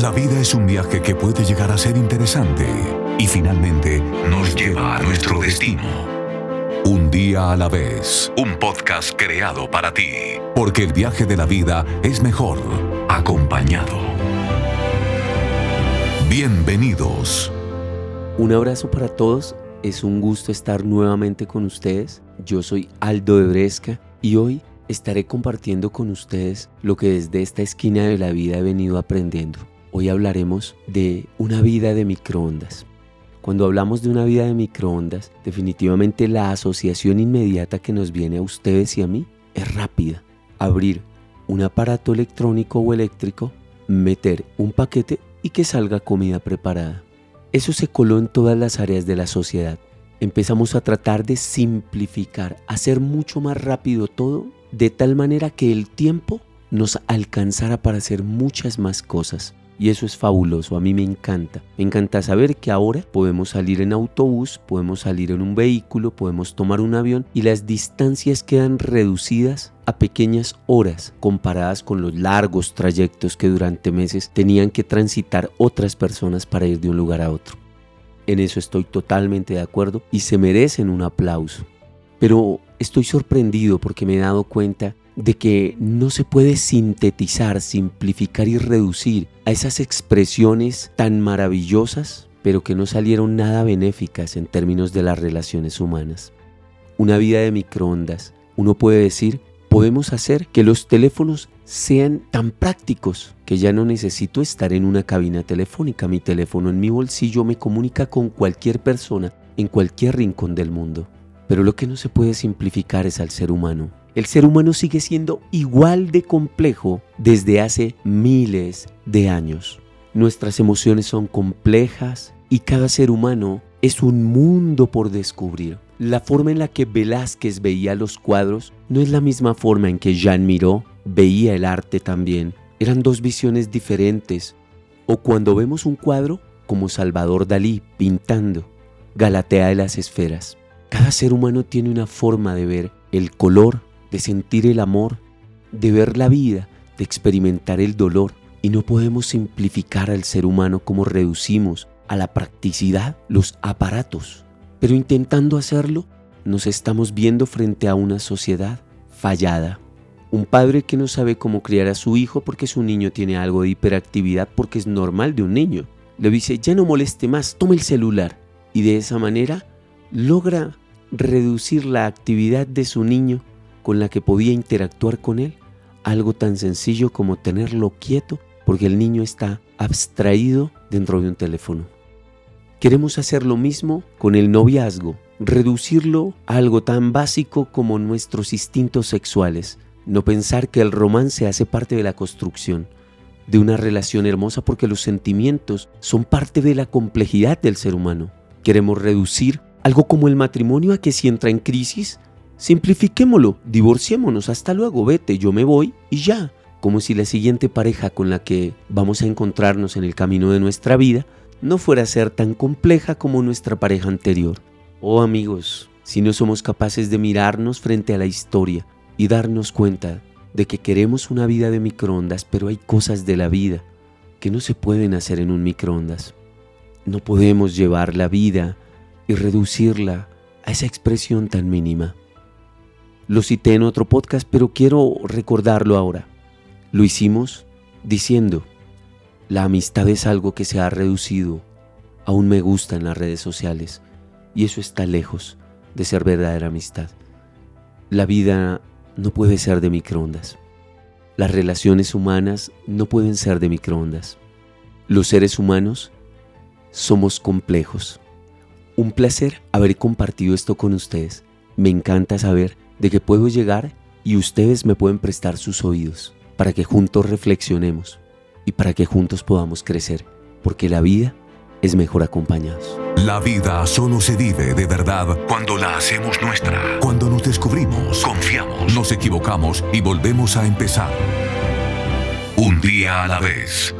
La vida es un viaje que puede llegar a ser interesante y finalmente nos lleva a nuestro destino. Un día a la vez, un podcast creado para ti, porque el viaje de la vida es mejor acompañado. Bienvenidos. Un abrazo para todos, es un gusto estar nuevamente con ustedes. Yo soy Aldo de Bresca y hoy estaré compartiendo con ustedes lo que desde esta esquina de la vida he venido aprendiendo. Hoy hablaremos de una vida de microondas. Cuando hablamos de una vida de microondas, definitivamente la asociación inmediata que nos viene a ustedes y a mí es rápida. Abrir un aparato electrónico o eléctrico, meter un paquete y que salga comida preparada. Eso se coló en todas las áreas de la sociedad. Empezamos a tratar de simplificar, hacer mucho más rápido todo, de tal manera que el tiempo nos alcanzara para hacer muchas más cosas. Y eso es fabuloso, a mí me encanta. Me encanta saber que ahora podemos salir en autobús, podemos salir en un vehículo, podemos tomar un avión y las distancias quedan reducidas a pequeñas horas comparadas con los largos trayectos que durante meses tenían que transitar otras personas para ir de un lugar a otro. En eso estoy totalmente de acuerdo y se merecen un aplauso. Pero estoy sorprendido porque me he dado cuenta de que no se puede sintetizar, simplificar y reducir a esas expresiones tan maravillosas, pero que no salieron nada benéficas en términos de las relaciones humanas. Una vida de microondas, uno puede decir, podemos hacer que los teléfonos sean tan prácticos que ya no necesito estar en una cabina telefónica. Mi teléfono en mi bolsillo me comunica con cualquier persona en cualquier rincón del mundo. Pero lo que no se puede simplificar es al ser humano. El ser humano sigue siendo igual de complejo desde hace miles de años. Nuestras emociones son complejas y cada ser humano es un mundo por descubrir. La forma en la que Velázquez veía los cuadros no es la misma forma en que Jean Miró veía el arte también. Eran dos visiones diferentes. O cuando vemos un cuadro como Salvador Dalí pintando Galatea de las esferas. Cada ser humano tiene una forma de ver el color de sentir el amor, de ver la vida, de experimentar el dolor. Y no podemos simplificar al ser humano como reducimos a la practicidad los aparatos. Pero intentando hacerlo, nos estamos viendo frente a una sociedad fallada. Un padre que no sabe cómo criar a su hijo porque su niño tiene algo de hiperactividad porque es normal de un niño. Le dice, ya no moleste más, tome el celular. Y de esa manera logra reducir la actividad de su niño con la que podía interactuar con él, algo tan sencillo como tenerlo quieto porque el niño está abstraído dentro de un teléfono. Queremos hacer lo mismo con el noviazgo, reducirlo a algo tan básico como nuestros instintos sexuales, no pensar que el romance hace parte de la construcción de una relación hermosa porque los sentimientos son parte de la complejidad del ser humano. Queremos reducir algo como el matrimonio a que si entra en crisis Simplifiquémoslo, divorciémonos, hasta luego, vete, yo me voy y ya. Como si la siguiente pareja con la que vamos a encontrarnos en el camino de nuestra vida no fuera a ser tan compleja como nuestra pareja anterior. Oh amigos, si no somos capaces de mirarnos frente a la historia y darnos cuenta de que queremos una vida de microondas, pero hay cosas de la vida que no se pueden hacer en un microondas. No podemos llevar la vida y reducirla a esa expresión tan mínima. Lo cité en otro podcast, pero quiero recordarlo ahora. Lo hicimos diciendo, la amistad es algo que se ha reducido a un me gusta en las redes sociales y eso está lejos de ser verdadera amistad. La vida no puede ser de microondas. Las relaciones humanas no pueden ser de microondas. Los seres humanos somos complejos. Un placer haber compartido esto con ustedes. Me encanta saber de que puedo llegar y ustedes me pueden prestar sus oídos para que juntos reflexionemos y para que juntos podamos crecer, porque la vida es mejor acompañados. La vida solo se vive de verdad cuando la hacemos nuestra, cuando nos descubrimos, confiamos, nos equivocamos y volvemos a empezar. Un día a la vez.